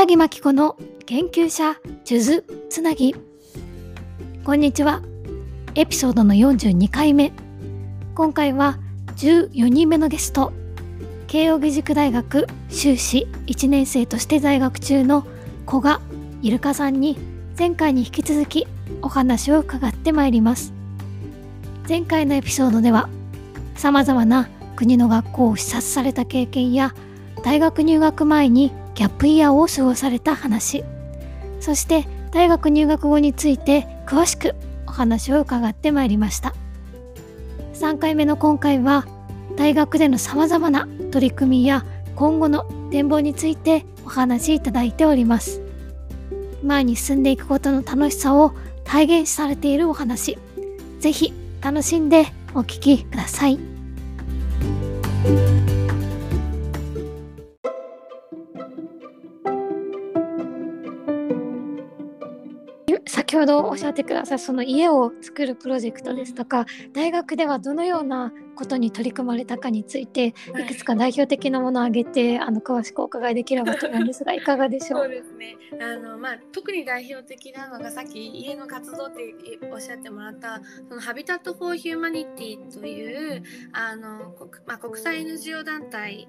荒木真紀子の研究者数珠つなぎ。こんにちは。エピソードの42回目。今回は14人目のゲスト慶應義塾大学修士1年生として在学中の古賀イルカさんに前回に引き続きお話を伺ってまいります。前回のエピソードでは様々な国の学校を視察された経験や大学入学前にギャップイヤーを過ごされた話。そして大学入学後について詳しくお話を伺ってまいりました。3回目の今回は大学での様々な取り組みや今後の展望についてお話しいただいております。前に進んでいくことの楽しさを体現されているお話。ぜひ楽しんでお聞きください。ほどおっしゃってくださいその家を作るプロジェクトですとか大学ではどのようなことに取り組まれたかについてい。くつか代表的なものを挙げて、あの詳しくお伺いできればと思うんですがいかがでしょう？そうですね。あの、まあ、特に代表的なのがさっき家の活動っておっしゃってもらったその Habitat for Humanity というあの、まあ、国際 NGO 団体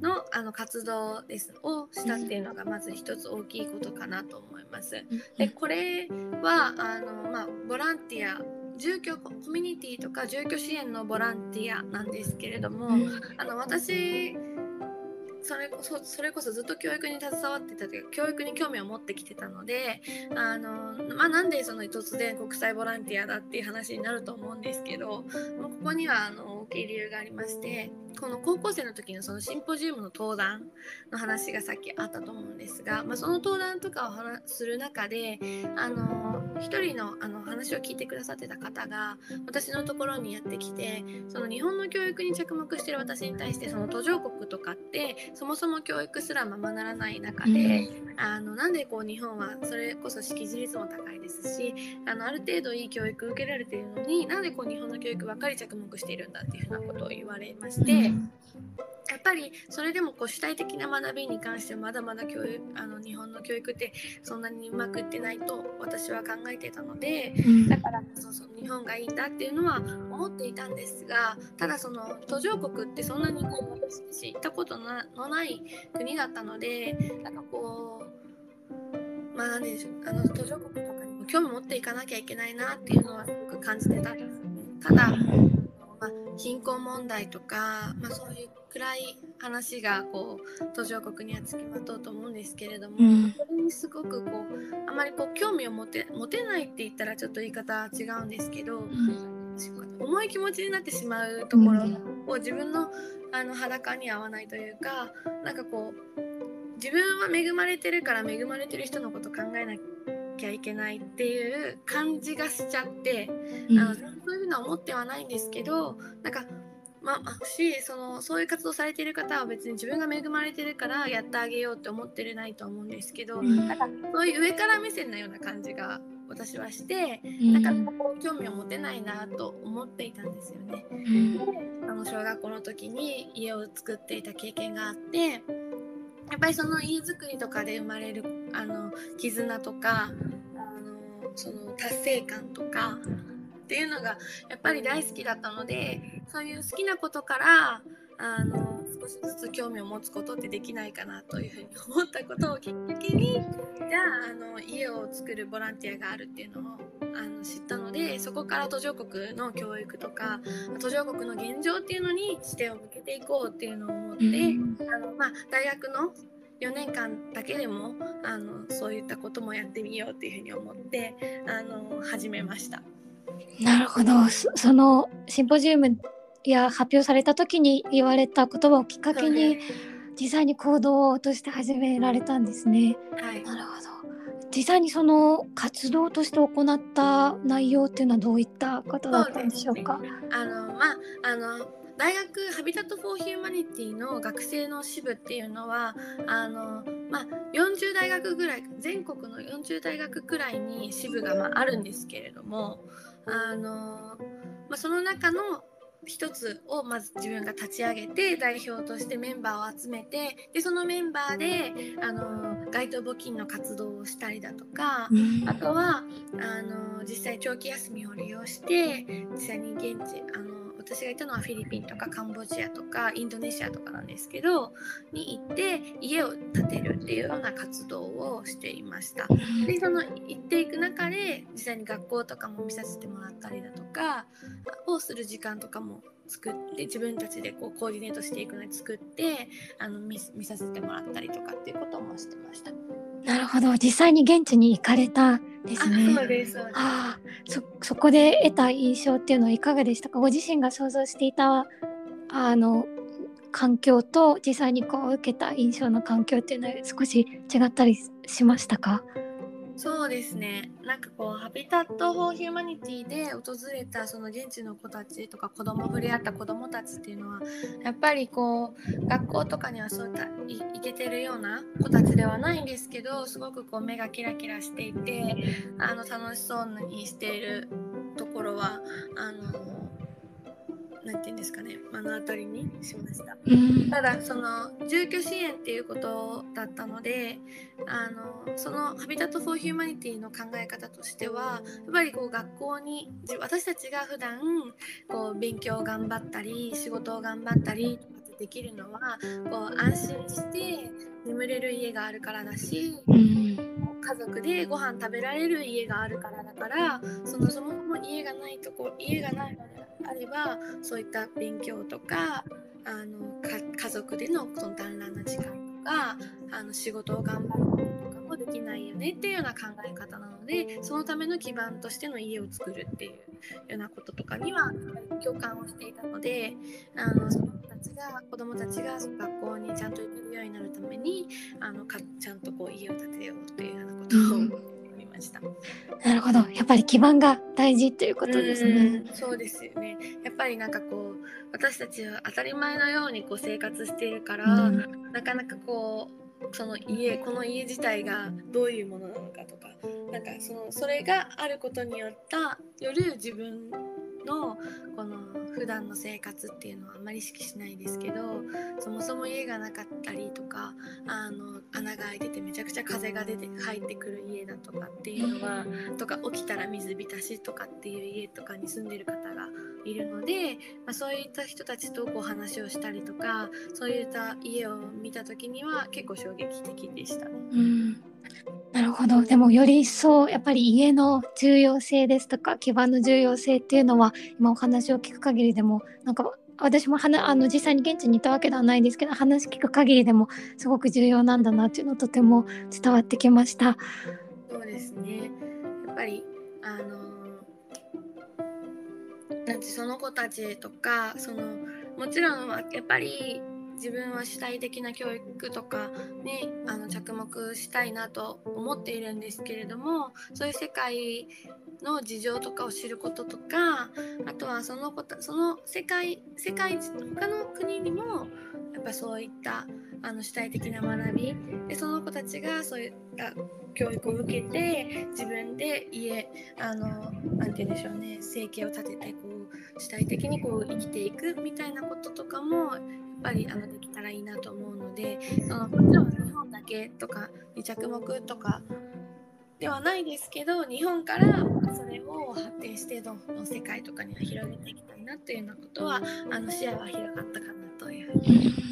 のあの活動ですをしたっていうのがまず一つ大きいことかなと思います。でこれはあの、まあ、ボランティア住居コミュニティとか住居支援のボランティアなんですけれども、あの私それこそそれこそずっと教育に携わってたというか教育に興味を持ってきてたのであの、まあ、なんでその突然国際ボランティアだっていう話になると思うんですけどここにはあの大きい理由がありましてこの高校生の時のそのシンポジウムの登壇の話がさっきあったと思うんですが、まあ、その登壇とかを話する中であの一人のあの話を聞いてくださってた方が私のところにやってきてその日本の教育に着目してる私に対してその途上国とかってそもそも教育すらままならない中で、うん、あのなんでこう日本はそれこそ識字率も高いですしあのある程度いい教育受けられているのになんでこう日本の教育ばっかり着目しているんだっていうふうなことを言われまして。うんやっぱりそれでもこう主体的な学びに関してまだまだ教育あの日本の教育ってそんなにうまくいってないと私は考えてたので、だからそうそう日本がいいんだっていうのは思っていたんですがただその途上国ってそんなにこう私行ったことのない国だったのでなんかこうまあ何でしょうあの途上国とかにも興味持っていかなきゃいけないなっていうのはすごく感じてたんですよね。ただまあ、貧困問題とか、まあ、そういう暗い話がこう途上国にはつきまとうと思うんですけれども、うん、それにすごくこうあまりこう興味を持て持てないって言ったらちょっと言い方違うんですけど、うん、重い気持ちになってしまうところを自分のあの裸に合わないというかなんかこう自分は恵まれてるから恵まれてる人のこと考えなきゃいけないっていう感じがしちゃって、うん、あのそういうふうな思ってはないんですけどなんかまあ、しそのそういう活動されている方は別に自分が恵まれてるからやってあげようって思ってるないと思うんですけど、うん、なんかそういう上から目線のような感じが私はして、うん、なんかここ興味を持てないなと思っていたんですよね。うん、あの小学校の時に家を作っていた経験があってやっぱりその家づくりとかで生まれるあの絆とかあのその達成感とかっていうのがやっぱり大好きだったのでそういう好きなことからあの少しずつ興味を持つことってできないかなというふうに思ったことをきっかけにじゃああの家を作るボランティアがあるっていうのをあの知ったのでそこから途上国の教育とか途上国の現状っていうのに視点を向けていこうっていうのを思って、あのまあ、大学の4年間だけでもあのそういったこともやってみようっていうふうに思ってあの始めました。なるほどそのシンポジウムや発表された時に言われた言葉をきっかけに実際に行動として始められたんですね。はい、なるほど実際にその活動として行った内容っていうのはどういったことだったんでしょうか？うね、あのまああの大学 Habitat for Humanity の学生の支部っていうのはあの、まあ、40大学ぐらい全国の40大学くらいに支部が、まあ、あるんですけれどもあの、まあ、その中の一つをまず自分が立ち上げて代表としてメンバーを集めてでそのメンバーであの街頭募金の活動をしたりだとか、あとはあの実際長期休みを利用して実際に現地あの私がいたのはフィリピンとかカンボジアとかインドネシアとかなんですけどに行って家を建てるっていうような活動をしていましたでその行っていく中で実際に学校とかも見させてもらったりだとかをする時間とかも作って自分たちでこうコーディネートしていくのに作ってあの見見させてもらったりとかっていうこともしてました。なるほど実際に現地に行かれたですね。そうですそうです。あそそこで得た印象っていうのはいかがでしたか？ご自身が想像していたあの環境と実際にこう受けた印象の環境っていうのは少し違ったりしましたか？そうですね。なんかこう Habitat for Humanity で訪れたその現地の子たちとか子供触れ合った子供たちっていうのはやっぱりこう学校とかにはそういったいけてるような子たちではないんですけどすごくこう目がキラキラしていてあの楽しそうにしているところはあのなんて言うんですかね目の当たりにしました、うん、ただその住居支援っていうことだったのであのその Habitat for Humanity の考え方としてはやっぱりこう学校に私たちが普段こう勉強を頑張ったり仕事を頑張ったりとかできるのはこう安心して眠れる家があるからだし、うん、家族でご飯食べられる家があるからだからそのそもそも家がないとこ家がないのであればそういった勉強とかあの家族でのその団らんな時間とかあの仕事を頑張ることとかもできないよねっていうような考え方なのでそのための基盤としての家を作るっていうようなこととかには共感をしていたのであのそのちが子どもたちが学校にちゃんと行けるようになるためにあのかちゃんとこう家を建てようというようなことをました。なるほど、やっぱり基盤が大事ということですね。うそうですよね。やっぱりなんかこう私たちは当たり前のようにこう生活しているから、うん、なかなかこうその家この家自体がどういうものなのかとか、なんかそのそれがあることによったよる自分のこの普段の生活っていうのはあんまり意識しないですけどそもそも家がなかったりとかあの穴が開いててめちゃくちゃ風が出て入ってくる家だとかっていうのはとか起きたら水浸しとかっていう家とかに住んでる方がいるので、まあ、そういった人たちとこう話をしたりとかそういった家を見た時には結構衝撃的でしたね。うんなるほどでもより一層やっぱり家の重要性ですとか基盤の重要性っていうのは今お話を聞く限りでもなんか私もはなあの実際に現地にいたわけではないですけど話聞く限りでもすごく重要なんだなっていうのとても伝わってきました。そうですねやっぱりあのなんてその子たちとかそのもちろんやっぱり自分は主体的な教育とかにあの着目したいなと思っているんですけれどもそういう世界の事情とかを知ることとかあとはそのこその世界世界他の国にもやっぱそういったあの主体的な学びでその子たちがそういった教育を受けて自分で家あのなて言うんでしょうね生計を立ててこう主体的にこう生きていくみたいなこととかもやっぱりあのできたらいいなと思うのでそのもちろん日本だけとかに着目とかではないですけど日本からそれを発展してどんどん世界とかには広げていきたいなというようなことはあの視野は広がったかなというふうに思います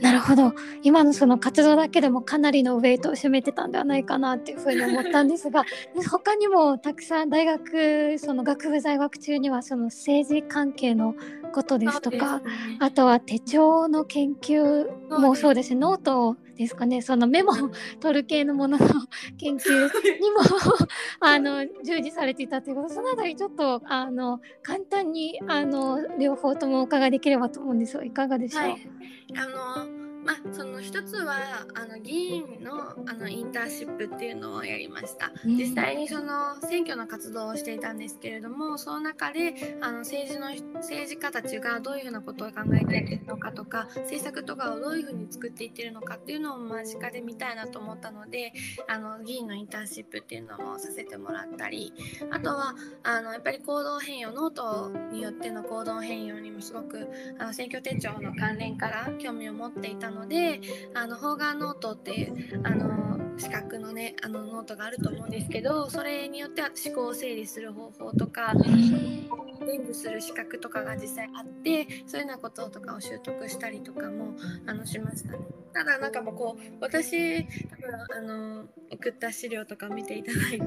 なるほど。今のその活動だけでもかなりのウェイトを占めてたんではないかなっていうふうに思ったんですが 他にもたくさん大学その学部在学中にはその政治関係のことですとか、ね、あとは手帳の研究もそうですしノートですかね。そのメモを取る系のものの 研究にもあの従事されていたということ。そのあたりちょっとあの簡単にあの両方ともお伺いできればと思うんですがいかがでしょう、はい、あのまあ、その一つはあの議員のあのインターンシップっていうのをやりました、うん、実際にその選挙の活動をしていたんですけれどもその中であの政治の政治家たちがどういうふうなことを考えているのかとか政策とかをどういうふうに作っていってるのかっていうのを間近で見たいなと思ったのであの議員のインターンシップっていうのもさせてもらったりあとはあのやっぱり行動変容ノートによっての行動変容にもすごくあの選挙手帳の関連から興味を持っていたのであの方眼ノートっていうあの資格のねあのノートがあると思うんですけどそれによっては思考を整理する方法とか伝授する資格とかが実際あってそういうようなこととかを習得したりとかもあのしましたね。ただなんかもうこう私多分あの送った資料とか見ていただいて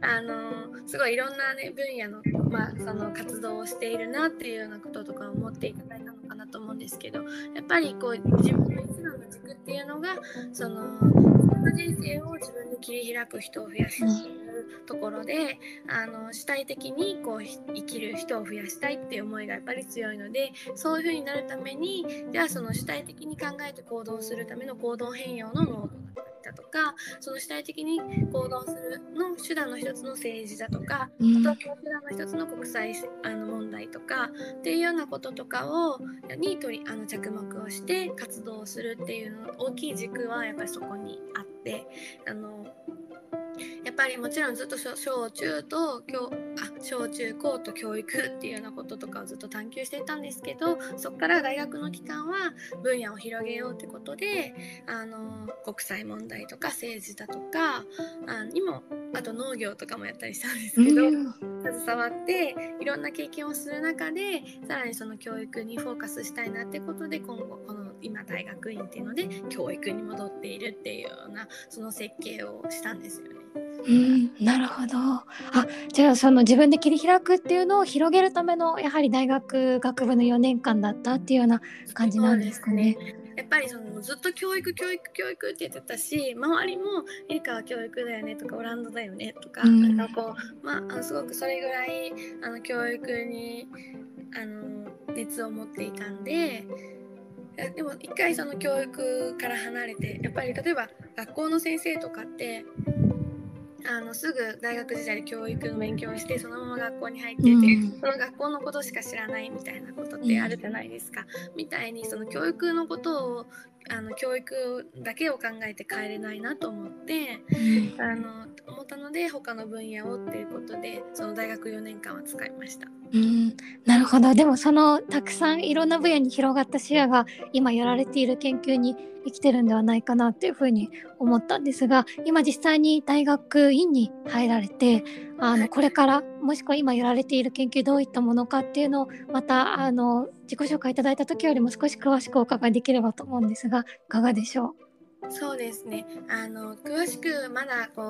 あのすごいいろんな、ね、分野の,、まあ、その活動をしているなっていうようなこととかを思っていただいたのなと思うんですけどやっぱりこう自分の一番の軸っていうのがその自分の人生を自分で切り開く人を増やすっていうところであの主体的にこう生きる人を増やしたいっていう思いがやっぱり強いのでそういうふうになるためにじゃあその主体的に考えて行動するための行動変容のノートだとかその主体的に行動するの手段の一つの政治だとか、うん、あとは手段の一つの国際あの問題とかっていうようなこととかをに取りあの着目をして活動をするっていうの大きい軸はやっぱりそこにあってあのやっぱりもちろんずっと小中と教あ小中高と教育っていうようなこととかをずっと探求していたんですけどそこから大学の期間は分野を広げようってことであの国際問題とか政治だとかあにもあと農業とかもやったりしたんですけど、うん、携わっていろんな経験をする中でさらにその教育にフォーカスしたいなってことで今後この今大学院っていうので教育に戻っているっていうようなその設計をしたんですよね。うん、なるほど。あ、じゃあその自分で切り開くっていうのを広げるためのやはり大学学部の4年間だったっていうような感じなんですかね。やっぱりそのずっと教育教育教育って言ってたし周りも「エリカは教育だよね」とか「オランダだよね」とか,、なんかこうまああのすごくそれぐらいあの教育にあの熱を持っていたんで。でも一回その教育から離れてやっぱり例えば学校の先生とかってあのすぐ大学時代で教育の勉強をしてそのまま学校に入ってて、うん、その学校のことしか知らないみたいなことってあるじゃないですか、うん、みたいにその教育のことをあの教育だけを考えて帰れないなと思って、うん、あの思ったので他の分野をっていうことでその大学4年間は使いました。うん、なるほど。でもそのたくさんいろんな分野に広がった視野が今やられている研究に生きてるんではないかなっていうふうに思ったんですが今実際に大学院に入られてあのこれからもしくは今やられている研究どういったものかっていうのをまたあの自己紹介いただいた時よりも少し詳しくお伺いできればと思うんですがいかがでしょう？そうですね。あの詳しくまだこう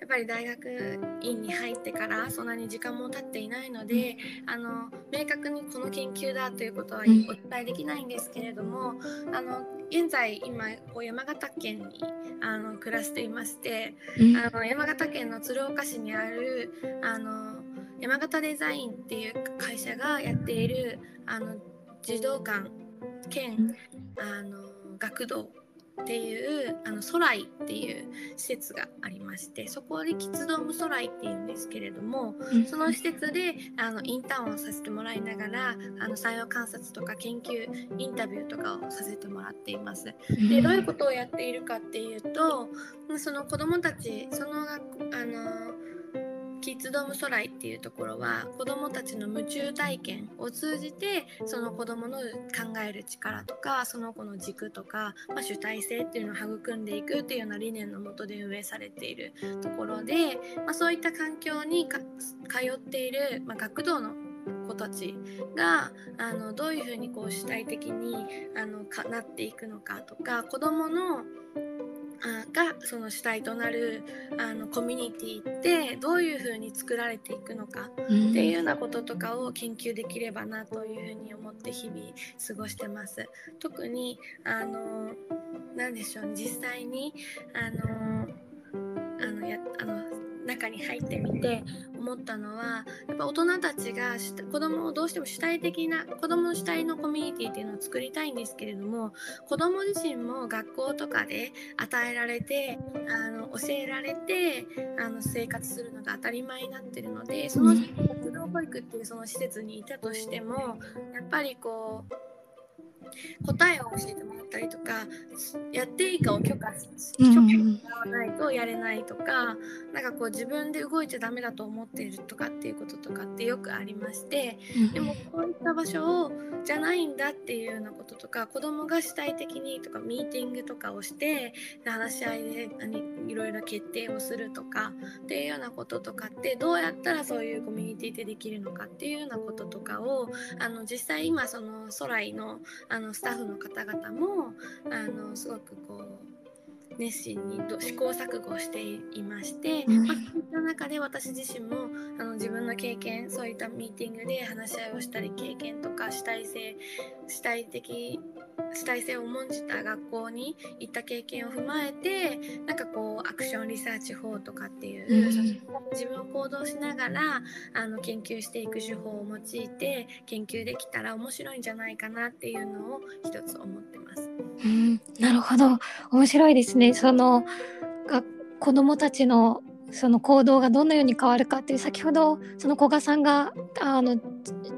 やっぱり大学院に入ってからそんなに時間も経っていないので、うん、あの明確にこの研究だということはお伝えできないんですけれども、うん、あの現在今こう山形県にあの暮らしていまして、うん、あの山形県の鶴岡市にあるあの山形デザインっていう会社がやっているあの児童館兼あの学童っていうあのソライっていう施設がありましてそこでキッズドームソライっていうんですけれどもその施設であのインターンをさせてもらいながらあの採用観察とか研究インタビューとかをさせてもらっています。でどういうことをやっているかっていうとその子どもたちそのあのキッズドームソライっていうところは子どもたちの夢中体験を通じてその子どもの考える力とかその子の軸とか、まあ、主体性っていうのを育んでいくっていうような理念のもとで運営されているところで、まあ、そういった環境に通っている、まあ、学童の子たちがあのどういうふうにこう主体的にあのかなっていくのかとか子どものがその主体となるあのコミュニティってどういうふうに作られていくのかっていうようなこととかを研究できればなというふうに思って日々過ごしてます。特にあの何でしょう、ね、実際にあのあのやあの中に入ってみて思ったのはやっぱ大人たちが子供をどうしても主体的な子供の主体のコミュニティっていうのを作りたいんですけれども子供自身も学校とかで与えられてあの教えられてあの生活するのが当たり前になってるのでその学童保育っていうその施設にいたとしてもやっぱりこう答えを教えてもらったりとかやっていいかを許可許可もらわないとやれないとか、なんかこう自分で動いちゃダメだと思っているとかっていうこととかってよくありまして、でもこういった場所をじゃないんだっていうようなこととか子供が主体的にとかミーティングとかをして話し合いでいろいろ決定をするとかっていうようなこととかってどうやったらそういうコミュニティでできるのかっていうようなこととかをあの実際今その空イのあのスタッフの方々もあのすごくこう熱心に試行錯誤していまして、うん、まあ、そういった中で私自身もあの自分の経験そういったミーティングで話し合いをしたり経験とか主体性主体的主体性を重んじた学校に行った経験を踏まえてなんかこうアクションリサーチ法とかっていう、うん、自分を行動しながらあの研究していく手法を用いて研究できたら面白いんじゃないかなっていうのを一つ思ってます。うん、なるほど。面白いですね。そのが子どもたちのその行動がどのように変わるかっていう先ほどその古賀さんがあの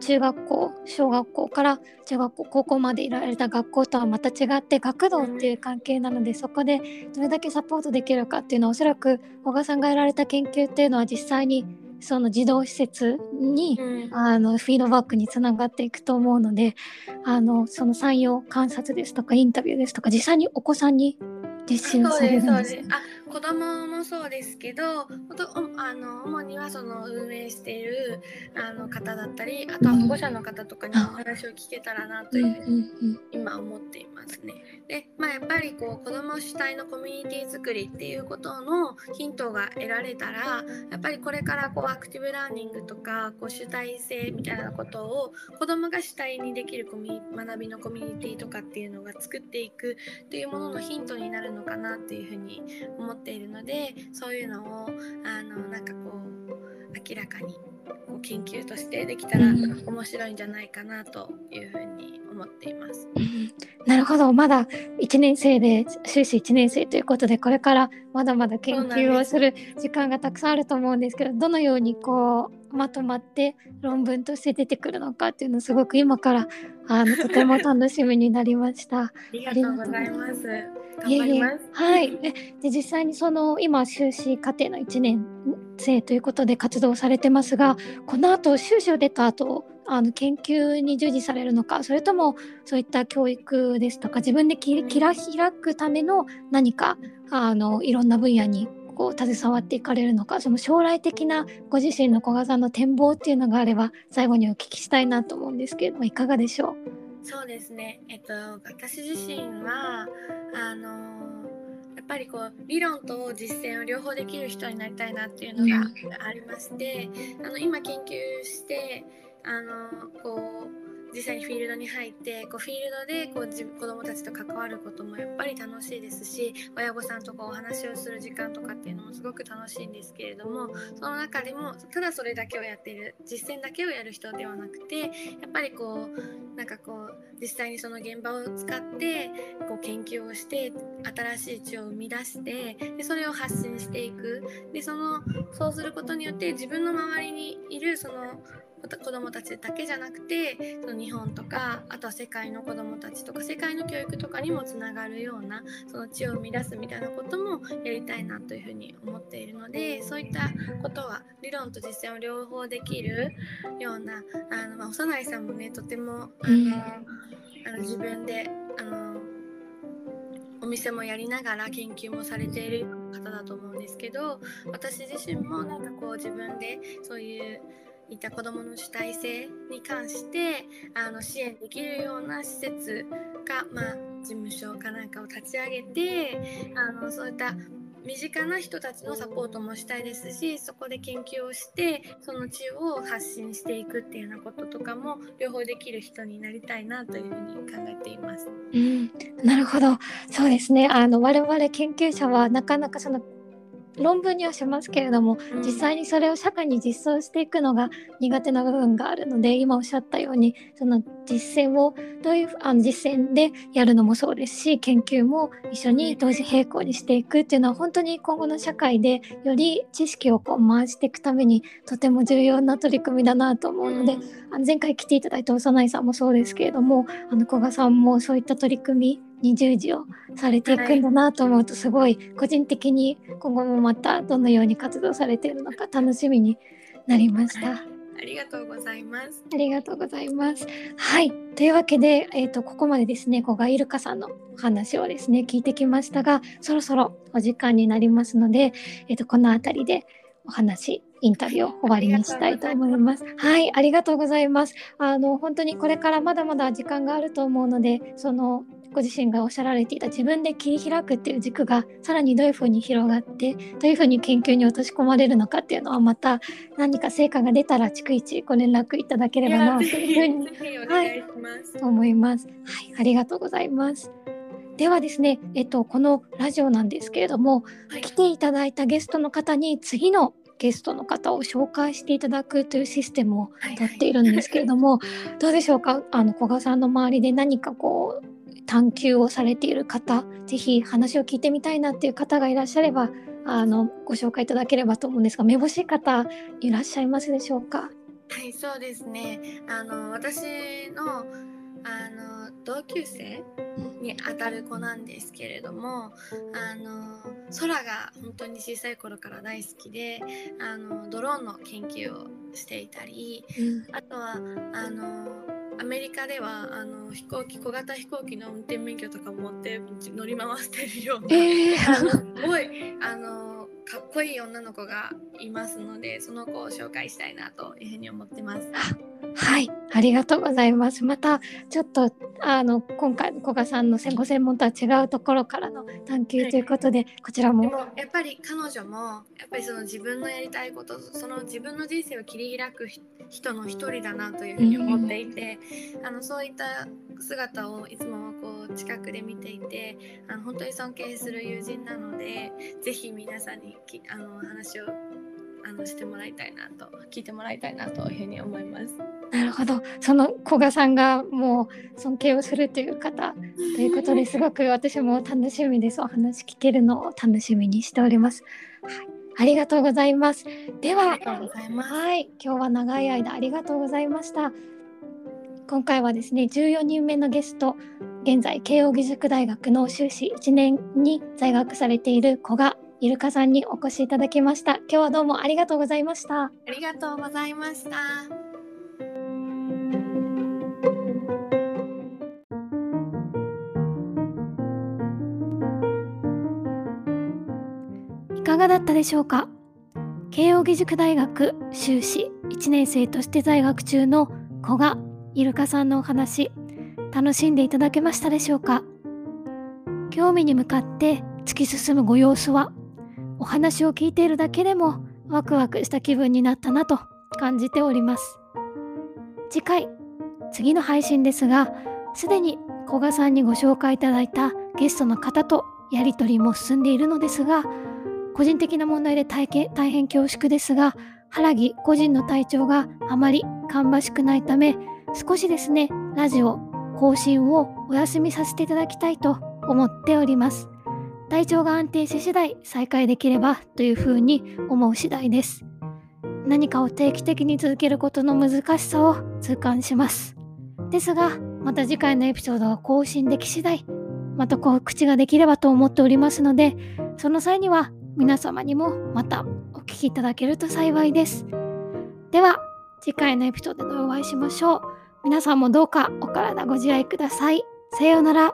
中学校小学校から中学校高校までいられた学校とはまた違って学童っていう関係なのでそこでどれだけサポートできるかっていうのはおそらく古賀さんがやられた研究っていうのは実際にその児童施設に、うん、あのフィードバックにつながっていくと思うのであのその産業観察ですとかインタビューですとか実際にお子さんに実習されるんです。か子供もそうですけどあの主その運営しているあの方だったりあとは保護者の方とかにお話を聞けたらなというふうに今思っていますね。でまあやっぱりこう子供主体のコミュニティ作りっていうことのヒントが得られたらやっぱりこれからこうアクティブラーニングとかこう主体性みたいなことを子供が主体にできるコミ学びのコミュニティとかっていうのが作っていくっていうもののヒントになるのかなっていうふうに思っているのでそういうのをあのなんかこう明らかにこう研究としてできたら面白いんじゃないかなというふうに思っています。うん、なるほどまだ1年生で修士1年生ということでこれからまだまだ研究をする時間がたくさんあると思うんですけどどのようにこうまとまって論文として出てくるのかっていうのすごく今からあの とても楽しみになりました。ありがとうございます。頑張ります。はい。で実際にその今修士課程の1年生ということで活動されてますが、この後修士を出た後あの研究に従事されるのかそれともそういった教育ですとか自分で切り開くための何かあのいろんな分野にこう携わっていかれるのかその将来的なご自身の古賀さんの展望っていうのがあれば最後にお聞きしたいなと思うんですけれどもいかがでしょう？そうですね。えっと私自身はあのやっぱりこう理論と実践を両方できる人になりたいなっていうのがありまして、あの今研究してあのこう実際にフィールドに入ってこうフィールドでこう自子どもたちと関わることもやっぱり楽しいですし親御さんとかお話をする時間とかっていうのもすごく楽しいんですけれどもその中でもただそれだけをやっている実践だけをやる人ではなくてやっぱりこうなんかこう実際にその現場を使ってこう研究をして新しい知を生み出してでそれを発信していく。でそのそうすることによって自分の周りにいるその子どもたちだけじゃなくてその日本とかあとは世界の子どもたちとか世界の教育とかにもつながるようなその知を生み出すみたいなこともやりたいなというふうに思っているのでそういったことは理論と実践を両方できるようなあの、まあ、幼いさんもねとてもあの、あの自分であのお店もやりながら研究もされている方だと思うんですけど私自身もなんかこう自分でそういういた子どもの主体性に関してあの支援できるような施設か、まあ、事務所かなんかを立ち上げてあのそういった身近な人たちのサポートもしたいですしそこで研究をしてその知を発信していくっていうようなこととかも両方できる人になりたいなというふうに考えています。うん、なるほど。そうですね。あの我々研究者はなかなかその論文にはしますけれども、うん。実際にそれを社会に実装していくのが苦手な部分があるので今おっしゃったようにその実践をどういうあの実践でやるのもそうですし研究も一緒に同時並行にしていくっていうのは本当に今後の社会でより知識をこう回していくためにとても重要な取り組みだなと思うので、あの前回来ていただいた幼いさんもそうですけれどもあの古賀さんもそういった取り組みに従事をされていくんだなと思うとすごい個人的に今後もまたどのように活動されているのか楽しみになりました。ありがとうございます。ありがとうございます。はい。というわけで、えー、とここまでですね、古賀イルカさんのお話をですね、聞いてきましたが、そろそろお時間になりますので、えー、とこの辺りでお話、インタビューを終わりにしたいと思います。はい、ありがとうございます。あの本当にこれからまだまだ時間があると思うので、そのご自身がおっしゃられていた自分で切り開くっていう軸がさらにどういうふうに広がってどういうふうに研究に落とし込まれるのかっていうのはまた何か成果が出たら逐一ご連絡いただければなというふうにいします。思います。はい、ありがとうございます。ではですね、えっとこのラジオなんですけれども、はい来ていただいたゲストの方に次のゲストの方を紹介していただくというシステムをはいとっているんですけれども、どうでしょうか？あの古賀さんの周りで何かこう探求をされている方ぜひ話を聞いてみたいなっていう方がいらっしゃればあのご紹介いただければと思うんですがめぼしい方いらっしゃいますでしょうか？はい、そうですね。あの私のあの同級生にあたる子なんですけれども、あの空が本当に小さい頃から大好きで、あのドローンの研究をしていたり、あとはあのアメリカではあの飛行機小型飛行機の運転免許とかも持って乗り回してるような、えー すごいあのかっこいい女の子がいますのでその子を紹介したいなというふうに思ってます。はい、ありがとうございます。またちょっとあの今回の古賀さんのご専門とは違うところからの探求ということで、こちらでももやっぱり彼女もやっぱりその自分のやりたいことその自分の人生を切り開くひ人の一人だなというふうに思っていて、あのそういった姿をいつもこう近くで見ていてあの本当に尊敬する友人なのでぜひ皆さんにきあの話をあのしてもらいたいなと聞いてもらいたいなというふうに思います。なるほどその古賀さんがもう尊敬をするという方ということですごく私も楽しみですお話聞けるのを楽しみにしております。はい、ありがとうございます。では。はい、今日は長い間ありがとうございました。今回はですね、14人目のゲスト、現在慶應義塾大学の修士1年に在学されている古賀イルカさんにお越しいただきました。今日はどうもありがとうございました。ありがとうございました。いかがだったでしょうか？慶應義塾大学修士1年生として在学中の古賀イルカさんのお話楽しんでいただけましたでしょうか？興味に向かって突き進むご様子はお話を聞いているだけでもワクワクした気分になったなと感じております。次回次の配信ですがすでに古賀さんにご紹介いただいたゲストの方とやり取りも進んでいるのですが個人的な問題で大変大変恐縮ですが原木個人の体調があまり芳しくないため少しですねラジオ更新をお休みさせていただきたいと思っております。体調が安定し次第再開できればというふうに思う次第です何かを定期的に続けることの難しさを痛感しますですがまた次回のエピソードが更新でき次第また告知ができればと思っておりますのでその際には皆様にもまたお聞きいただけると幸いです。では次回のエピソードでお会いしましょう。皆さんもどうかお体ご自愛ください。さようなら。